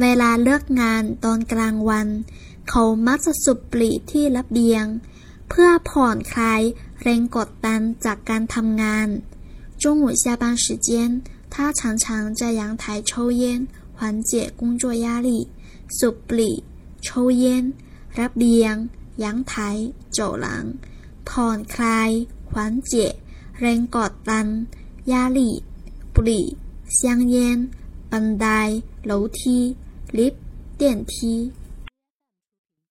เวลาเลิกงานตอนกลางวัน เขามักจะสุบปลีที่ระเบียง เพื่อผ่อนคลายแรงกดดันจากการทำงาน中午下班时间他常常在阳台抽烟缓解工作压力สุบปลี抽烟ระเบียง阳台走廊ผ่อนคลาย缓解แรงกดดัน压力ปลี香烟บันได楼梯 ลิฟต์电梯